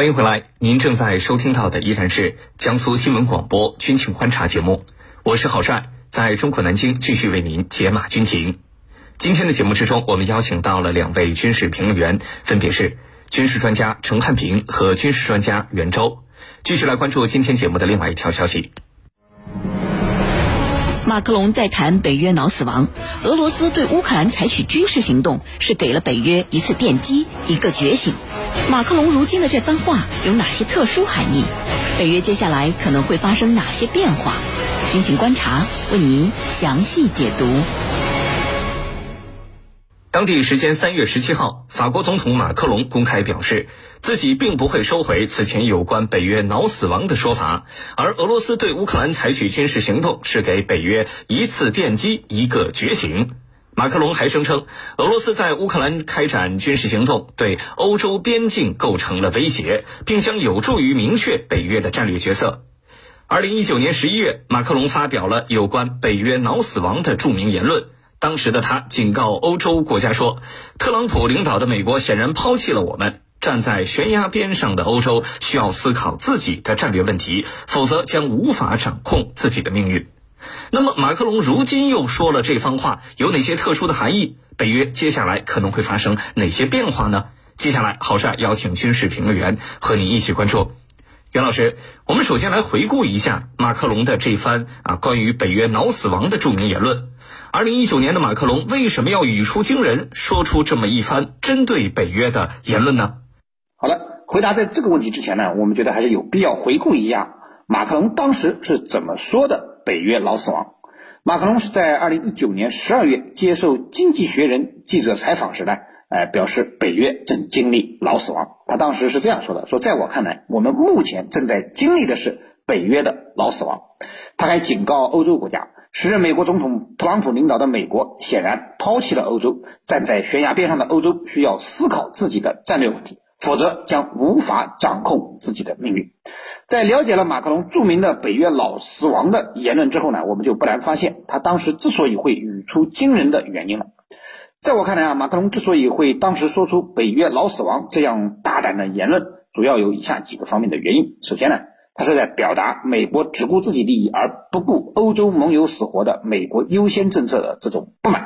欢迎回来，您正在收听到的依然是江苏新闻广播军情观察节目，我是郝帅，在中国南京继续为您解码军情。今天的节目之中，我们邀请到了两位军事评论员，分别是军事专家陈汉平和军事专家袁周，继续来关注今天节目的另外一条消息。马克龙在谈北约脑死亡，俄罗斯对乌克兰采取军事行动是给了北约一次电击，一个觉醒。马克龙如今的这番话有哪些特殊含义？北约接下来可能会发生哪些变化？军情观察为您详细解读。当地时间三月十七号，法国总统马克龙公开表示，自己并不会收回此前有关北约脑死亡的说法，而俄罗斯对乌克兰采取军事行动是给北约一次电击，一个觉醒。马克龙还声称，俄罗斯在乌克兰开展军事行动对欧洲边境构成了威胁，并将有助于明确北约的战略角色。二零一九年十一月，马克龙发表了有关北约脑死亡的著名言论。当时的他警告欧洲国家说：“特朗普领导的美国显然抛弃了我们，站在悬崖边上的欧洲需要思考自己的战略问题，否则将无法掌控自己的命运。”那么，马克龙如今又说了这番话，有哪些特殊的含义？北约接下来可能会发生哪些变化呢？接下来，郝帅邀请军事评论员和你一起关注。袁老师，我们首先来回顾一下马克龙的这番啊关于北约脑死亡的著名言论。二零一九年的马克龙为什么要语出惊人，说出这么一番针对北约的言论呢？好了，回答在这个问题之前呢，我们觉得还是有必要回顾一下马克龙当时是怎么说的北约老死亡。马克龙是在二零一九年十二月接受《经济学人》记者采访时呢，呃，表示北约正经历老死亡。他当时是这样说的：说在我看来，我们目前正在经历的是北约的老死亡。他还警告欧洲国家。时任美国总统特朗普领导的美国显然抛弃了欧洲，站在悬崖边上的欧洲需要思考自己的战略问题，否则将无法掌控自己的命运。在了解了马克龙著名的“北约老死亡”的言论之后呢，我们就不难发现他当时之所以会语出惊人的原因了。在我看来啊，马克龙之所以会当时说出“北约老死亡”这样大胆的言论，主要有以下几个方面的原因。首先呢。他是在表达美国只顾自己利益而不顾欧洲盟友死活的“美国优先”政策的这种不满。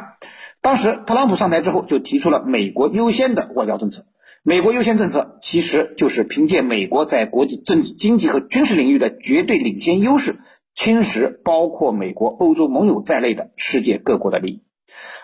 当时特朗普上台之后就提出了“美国优先”的外交政策。“美国优先”政策其实就是凭借美国在国际政治、经济和军事领域的绝对领先优势，侵蚀包括美国、欧洲盟友在内的世界各国的利益。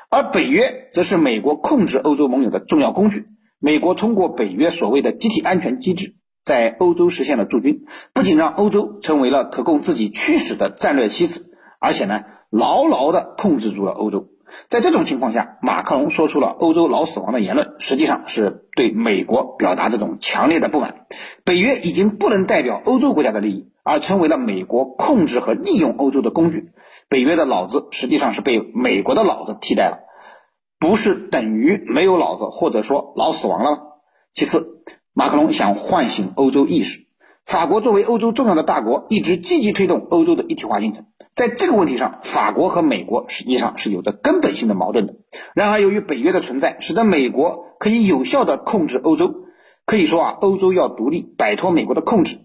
而北约则是美国控制欧洲盟友的重要工具。美国通过北约所谓的集体安全机制。在欧洲实现了驻军，不仅让欧洲成为了可供自己驱使的战略棋子，而且呢，牢牢地控制住了欧洲。在这种情况下，马克龙说出了“欧洲老死亡”的言论，实际上是对美国表达这种强烈的不满。北约已经不能代表欧洲国家的利益，而成为了美国控制和利用欧洲的工具。北约的脑子实际上是被美国的脑子替代了，不是等于没有脑子，或者说脑死亡了吗？其次。马克龙想唤醒欧洲意识。法国作为欧洲重要的大国，一直积极推动欧洲的一体化进程。在这个问题上，法国和美国实际上是有着根本性的矛盾的。然而，由于北约的存在，使得美国可以有效地控制欧洲。可以说啊，欧洲要独立，摆脱美国的控制，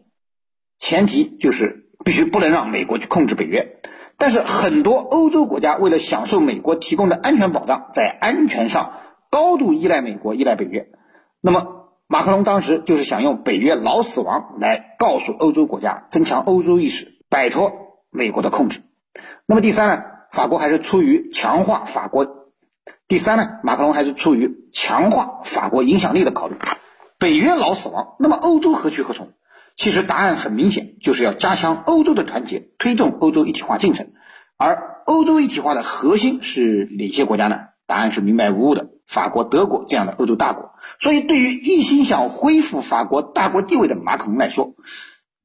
前提就是必须不能让美国去控制北约。但是，很多欧洲国家为了享受美国提供的安全保障，在安全上高度依赖美国、依赖北约。那么，马克龙当时就是想用北约老死亡来告诉欧洲国家，增强欧洲意识，摆脱美国的控制。那么第三呢，法国还是出于强化法国。第三呢，马克龙还是出于强化法国影响力的考虑。北约老死亡，那么欧洲何去何从？其实答案很明显，就是要加强欧洲的团结，推动欧洲一体化进程。而欧洲一体化的核心是哪些国家呢？答案是明白无误的，法国、德国这样的欧洲大国。所以，对于一心想恢复法国大国地位的马克龙来说，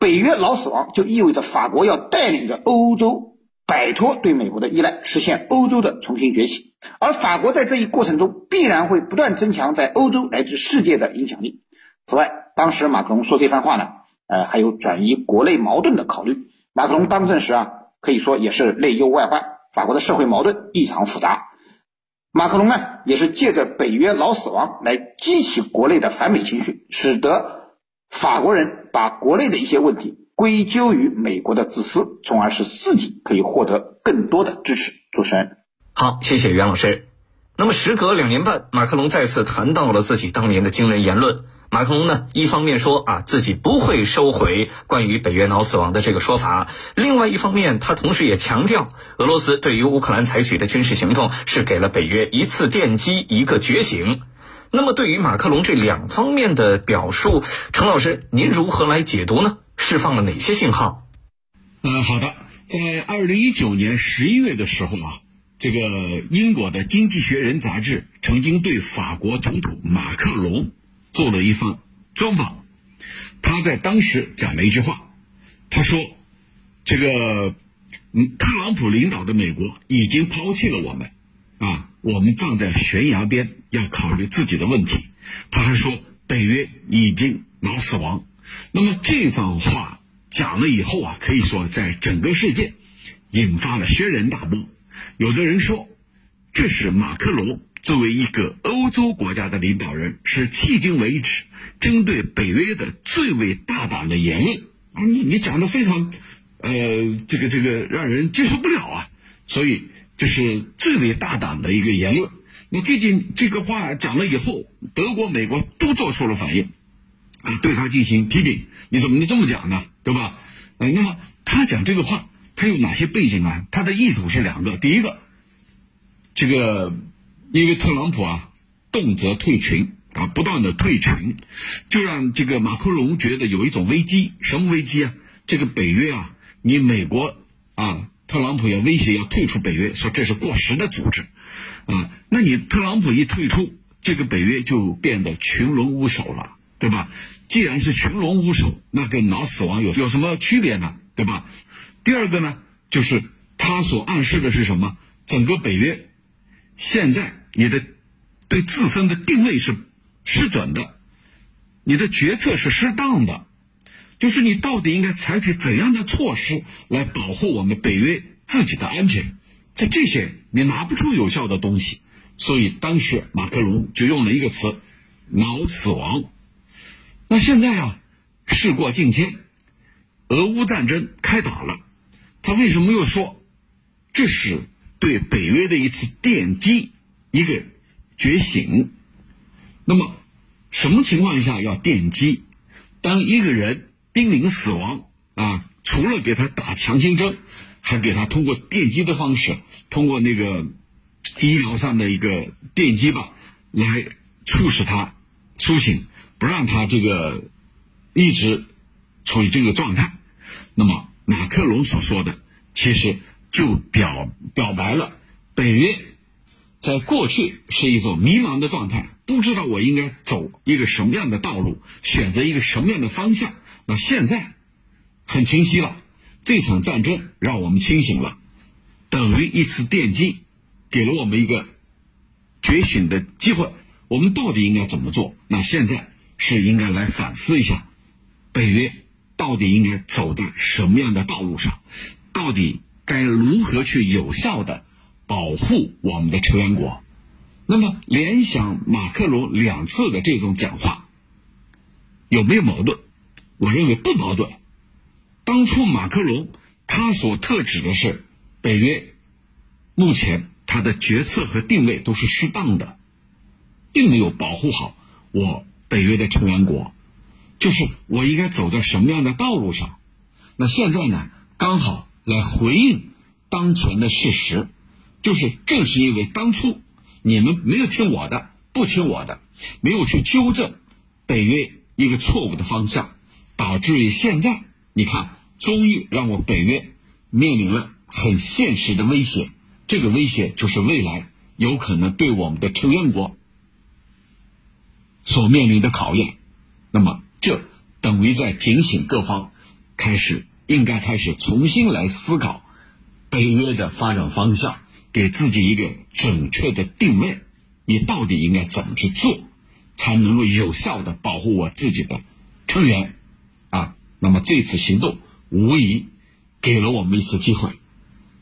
北约老死亡就意味着法国要带领着欧洲摆脱对美国的依赖，实现欧洲的重新崛起。而法国在这一过程中必然会不断增强在欧洲乃至世界的影响力。此外，当时马克龙说这番话呢，呃，还有转移国内矛盾的考虑。马克龙当政时啊，可以说也是内忧外患，法国的社会矛盾异常复杂。马克龙呢，也是借着北约老死亡来激起国内的反美情绪，使得法国人把国内的一些问题归咎于美国的自私，从而使自己可以获得更多的支持。主持人，好，谢谢袁老师。那么，时隔两年半，马克龙再次谈到了自己当年的惊人言论。马克龙呢，一方面说啊自己不会收回关于北约脑死亡的这个说法，另外一方面，他同时也强调，俄罗斯对于乌克兰采取的军事行动是给了北约一次电击，一个觉醒。那么，对于马克龙这两方面的表述，程老师，您如何来解读呢？释放了哪些信号？嗯，好的，在二零一九年十一月的时候啊，这个英国的《经济学人》杂志曾经对法国总统马克龙。做了一番专访，他在当时讲了一句话，他说：“这个，嗯，特朗普领导的美国已经抛弃了我们，啊，我们站在悬崖边，要考虑自己的问题。”他还说：“北约已经脑死亡。”那么这番话讲了以后啊，可以说在整个世界引发了轩然大波。有的人说，这是马克龙。作为一个欧洲国家的领导人，是迄今为止针对北约的最为大胆的言论啊！你你讲的非常，呃，这个这个让人接受不了啊！所以这是最为大胆的一个言论。那最近这个话讲了以后，德国、美国都做出了反应，啊，对他进行批评。你怎么能这么讲呢？对吧？呃，那么他讲这个话，他有哪些背景啊？他的意图是两个，第一个，这个。因为特朗普啊，动辄退群啊，不断的退群，就让这个马克龙觉得有一种危机。什么危机啊？这个北约啊，你美国啊，特朗普也威胁要退出北约，说这是过时的组织啊。那你特朗普一退出，这个北约就变得群龙无首了，对吧？既然是群龙无首，那跟脑死亡有有什么区别呢？对吧？第二个呢，就是他所暗示的是什么？整个北约现在。你的对自身的定位是失准的，你的决策是适当的，就是你到底应该采取怎样的措施来保护我们北约自己的安全？在这些你拿不出有效的东西，所以当时马克龙就用了一个词“脑死亡”。那现在啊，事过境迁，俄乌战争开打了，他为什么又说这是对北约的一次奠基？一个觉醒，那么什么情况下要奠基？当一个人濒临死亡啊，除了给他打强心针，还给他通过电击的方式，通过那个医疗上的一个电击吧，来促使他苏醒，不让他这个一直处于这个状态。那么马克龙所说的，其实就表表白了北约。在过去是一种迷茫的状态，不知道我应该走一个什么样的道路，选择一个什么样的方向。那现在很清晰了，这场战争让我们清醒了，等于一次电击，给了我们一个觉醒的机会。我们到底应该怎么做？那现在是应该来反思一下，北约到底应该走在什么样的道路上，到底该如何去有效的。保护我们的成员国，那么联想马克龙两次的这种讲话有没有矛盾？我认为不矛盾。当初马克龙他所特指的是北约，目前他的决策和定位都是适当的，并没有保护好我北约的成员国，就是我应该走在什么样的道路上？那现在呢，刚好来回应当前的事实。就是正是因为当初你们没有听我的，不听我的，没有去纠正北约一个错误的方向，导致于现在，你看，终于让我北约面临了很现实的威胁。这个威胁就是未来有可能对我们的成员国所面临的考验。那么，这等于在警醒各方，开始应该开始重新来思考北约的发展方向。给自己一个准确的定位，你到底应该怎么去做，才能够有效的保护我自己的成员？那么这次行动无疑给了我们一次机会。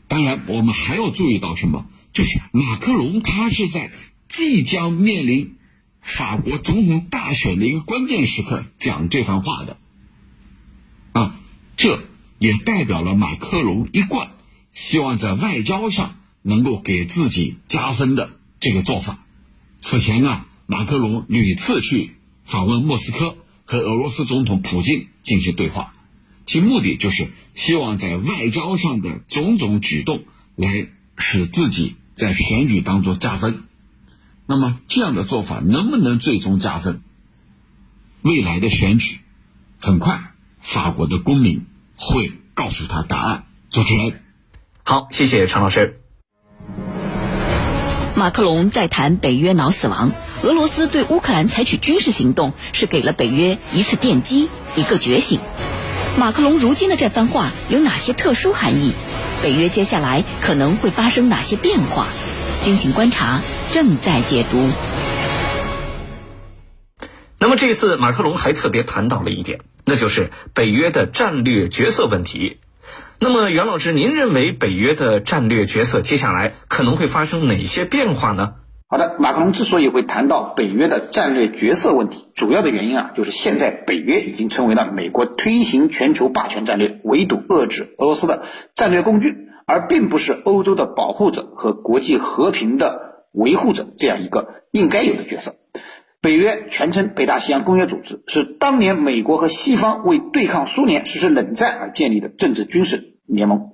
当然，我们还要注意到什么？就是马克龙他是在即将面临法国总统大选的一个关键时刻讲这番话的，啊，这也代表了马克龙一贯希望在外交上能够给自己加分的这个做法。此前呢，马克龙屡次去访问莫斯科，和俄罗斯总统普京进行对话，其目的就是希望在外交上的种种举动来使自己在选举当中加分。那么这样的做法能不能最终加分？未来的选举，很快法国的公民会告诉他答案。主持人，好，谢谢常老师。马克龙在谈北约脑死亡，俄罗斯对乌克兰采取军事行动是给了北约一次电击，一个觉醒。马克龙如今的这番话有哪些特殊含义？北约接下来可能会发生哪些变化？军情观察。正在解读。那么这一次马克龙还特别谈到了一点，那就是北约的战略角色问题。那么袁老师，您认为北约的战略角色接下来可能会发生哪些变化呢？好的，马克龙之所以会谈到北约的战略角色问题，主要的原因啊，就是现在北约已经成为了美国推行全球霸权战略、围堵遏制俄罗斯的战略工具，而并不是欧洲的保护者和国际和平的。维护者这样一个应该有的角色。北约全称北大西洋公约组织，是当年美国和西方为对抗苏联实施冷战而建立的政治军事联盟。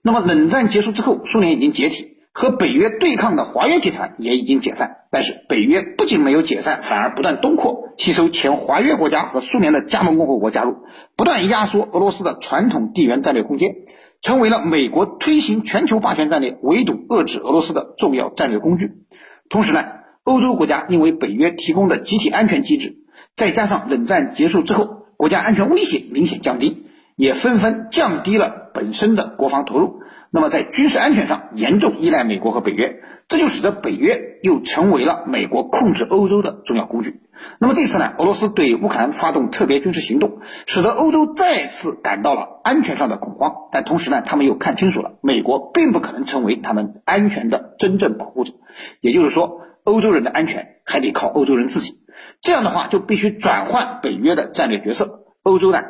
那么冷战结束之后，苏联已经解体，和北约对抗的华约集团也已经解散。但是北约不仅没有解散，反而不断东扩，吸收前华约国家和苏联的加盟共和国加入，不断压缩俄罗斯的传统地缘战略空间。成为了美国推行全球霸权战略、围堵遏制俄罗斯的重要战略工具。同时呢，欧洲国家因为北约提供的集体安全机制，再加上冷战结束之后国家安全威胁明显降低，也纷纷降低了本身的国防投入。那么在军事安全上严重依赖美国和北约，这就使得北约又成为了美国控制欧洲的重要工具。那么这次呢，俄罗斯对乌克兰发动特别军事行动，使得欧洲再次感到了安全上的恐慌。但同时呢，他们又看清楚了，美国并不可能成为他们安全的真正保护者。也就是说，欧洲人的安全还得靠欧洲人自己。这样的话，就必须转换北约的战略角色。欧洲呢，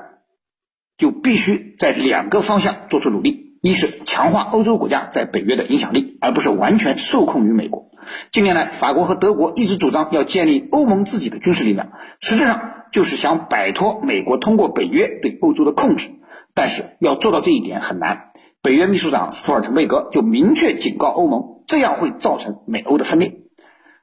就必须在两个方向做出努力。一是强化欧洲国家在北约的影响力，而不是完全受控于美国。近年来，法国和德国一直主张要建立欧盟自己的军事力量，实质上就是想摆脱美国通过北约对欧洲的控制。但是要做到这一点很难。北约秘书长斯托尔滕贝格就明确警告欧盟，这样会造成美欧的分裂。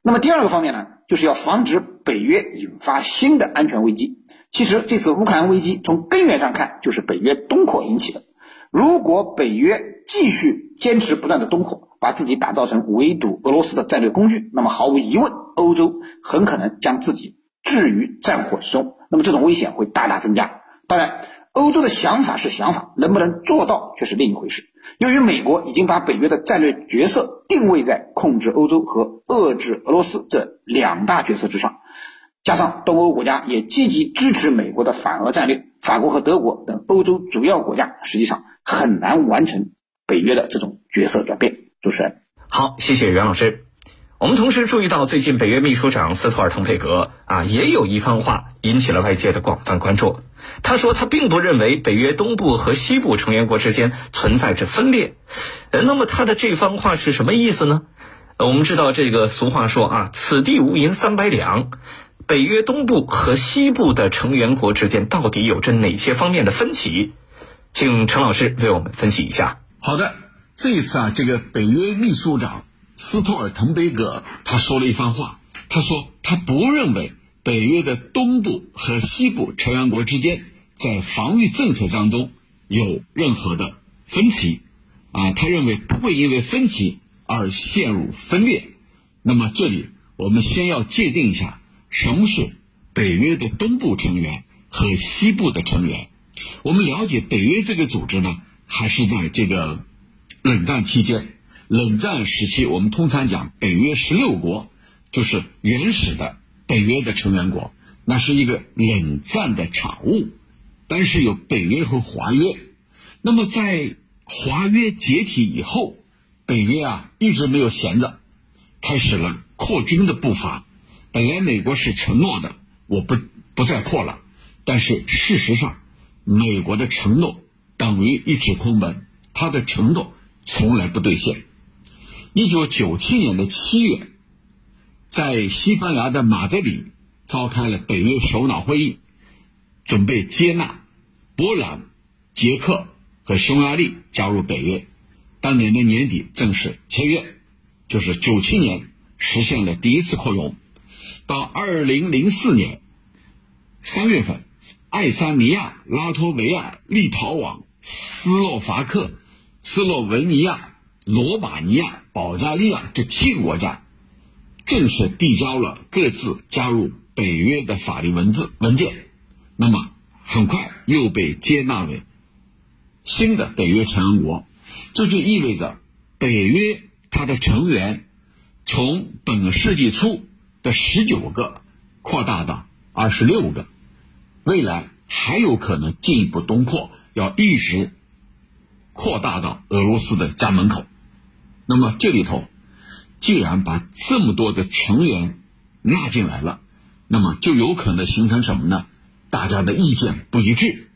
那么第二个方面呢，就是要防止北约引发新的安全危机。其实这次乌克兰危机从根源上看，就是北约东扩引起的。如果北约继续坚持不断的东扩，把自己打造成围堵俄罗斯的战略工具，那么毫无疑问，欧洲很可能将自己置于战火之中。那么这种危险会大大增加。当然，欧洲的想法是想法，能不能做到却是另一回事。由于美国已经把北约的战略角色定位在控制欧洲和遏制俄罗斯这两大角色之上。加上东欧国家也积极支持美国的反俄战略，法国和德国等欧洲主要国家实际上很难完成北约的这种角色转变。主持人，好，谢谢袁老师。我们同时注意到，最近北约秘书长斯托尔滕贝格啊，也有一番话引起了外界的广泛关注。他说，他并不认为北约东部和西部成员国之间存在着分裂。呃，那么他的这番话是什么意思呢？我们知道这个俗话说啊，此地无银三百两。北约东部和西部的成员国之间到底有着哪些方面的分歧？请陈老师为我们分析一下。好的，这一次啊，这个北约秘书长斯托尔滕贝格他说了一番话，他说他不认为北约的东部和西部成员国之间在防御政策当中有任何的分歧，啊，他认为不会因为分歧而陷入分裂。那么这里我们先要界定一下。什么是北约的东部成员和西部的成员？我们了解北约这个组织呢，还是在这个冷战期间。冷战时期，我们通常讲北约十六国就是原始的北约的成员国，那是一个冷战的产物。但是有北约和华约。那么在华约解体以后，北约啊一直没有闲着，开始了扩军的步伐。本来美国是承诺的，我不不再扩了，但是事实上，美国的承诺等于一纸空文，他的承诺从来不兑现。一九九七年的七月，在西班牙的马德里召开了北约首脑会议，准备接纳波兰、捷克和匈牙利加入北约。当年的年底正式签约，就是九七年实现了第一次扩容。到二零零四年三月份，爱沙尼亚、拉脱维亚、立陶宛、斯洛伐克、斯洛文尼亚。罗马尼亚、保加利亚这七个国家正式递交了各自加入北约的法律文字文件，那么很快又被接纳为新的北约成员国。这就意味着北约它的成员从本世纪初的十九个扩大到二十六个，未来还有可能进一步东扩，要一直扩大到俄罗斯的家门口。那么这里头，既然把这么多的成员纳进来了，那么就有可能形成什么呢？大家的意见不一致。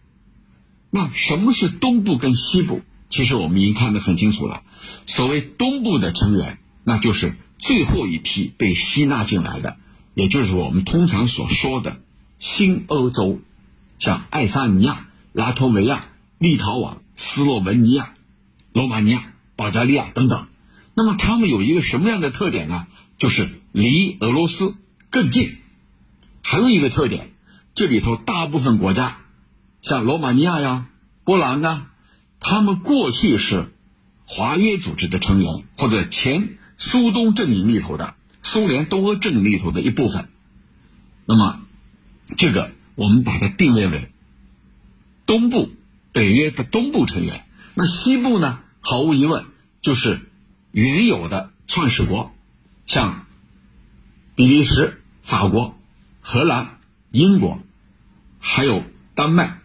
那什么是东部跟西部？其实我们已经看得很清楚了。所谓东部的成员，那就是最后一批被吸纳进来的，也就是我们通常所说的新欧洲，像爱沙尼亚、拉脱维亚、立陶宛、斯洛文尼亚、罗马尼亚、保加利亚等等。那么他们有一个什么样的特点呢？就是离俄罗斯更近。还有一个特点，这里头大部分国家，像罗马尼亚呀、波兰啊，他们过去是华约组织的成员，或者前苏东阵营里头的苏联东欧阵营里头的一部分。那么，这个我们把它定位为东部北约的东部成员。那西部呢？毫无疑问就是。原有的创始国，像比利时、法国、荷兰、英国，还有丹麦、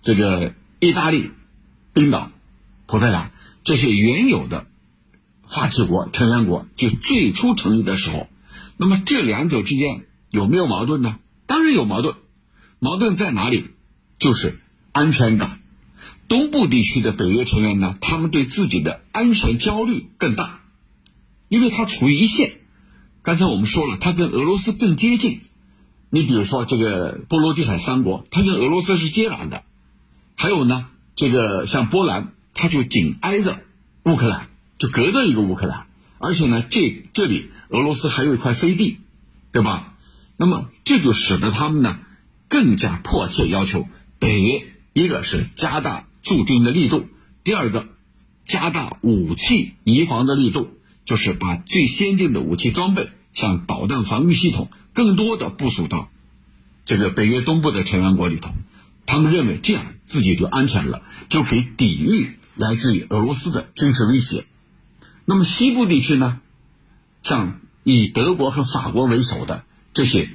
这个意大利、冰岛、葡萄牙这些原有的发起国成员国，就最初成立的时候，那么这两者之间有没有矛盾呢？当然有矛盾，矛盾在哪里？就是安全感。东部地区的北约成员呢，他们对自己的安全焦虑更大，因为他处于一线。刚才我们说了，他跟俄罗斯更接近。你比如说这个波罗的海三国，它跟俄罗斯是接壤的。还有呢，这个像波兰，它就紧挨着乌克兰，就隔着一个乌克兰。而且呢，这这里俄罗斯还有一块飞地，对吧？那么这就使得他们呢更加迫切要求北约，一个是加大。驻军的力度，第二个，加大武器移防的力度，就是把最先进的武器装备，像导弹防御系统，更多的部署到这个北约东部的成员国里头。他们认为这样自己就安全了，就可以抵御来自于俄罗斯的军事威胁。那么西部地区呢，像以德国和法国为首的这些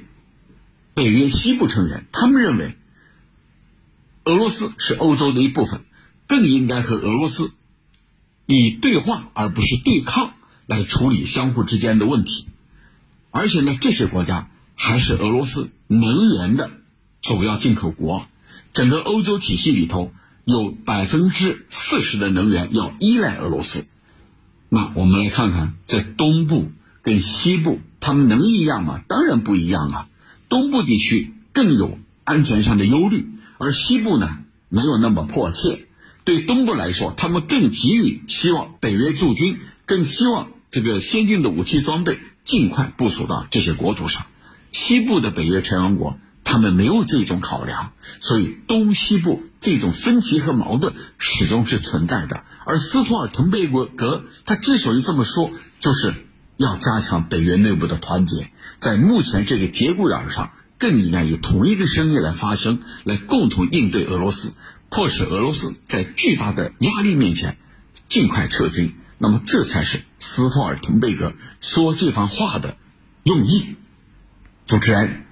北约西部成员，他们认为。俄罗斯是欧洲的一部分，更应该和俄罗斯以对话而不是对抗来处理相互之间的问题。而且呢，这些国家还是俄罗斯能源的主要进口国，整个欧洲体系里头有百分之四十的能源要依赖俄罗斯。那我们来看看，在东部跟西部，他们能一样吗？当然不一样啊！东部地区更有安全上的忧虑。而西部呢，没有那么迫切。对东部来说，他们更急于希望北约驻军，更希望这个先进的武器装备尽快部署到这些国土上。西部的北约成员国，他们没有这种考量，所以东西部这种分歧和矛盾始终是存在的。而斯托尔滕贝格他之所以这么说，就是要加强北约内部的团结，在目前这个节骨眼上。更应该以同一个声音来发声，来共同应对俄罗斯，迫使俄罗斯在巨大的压力面前尽快撤军。那么，这才是斯托尔滕贝格说这番话的用意。主持人，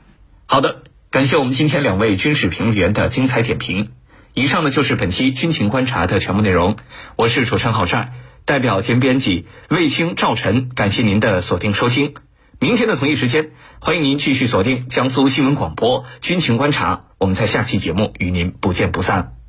好的，感谢我们今天两位军事评论员的精彩点评。以上呢就是本期军情观察的全部内容。我是主持人郝帅，代表兼编辑卫青、赵晨，感谢您的锁定收听。明天的同一时间，欢迎您继续锁定江苏新闻广播《军情观察》，我们在下期节目与您不见不散。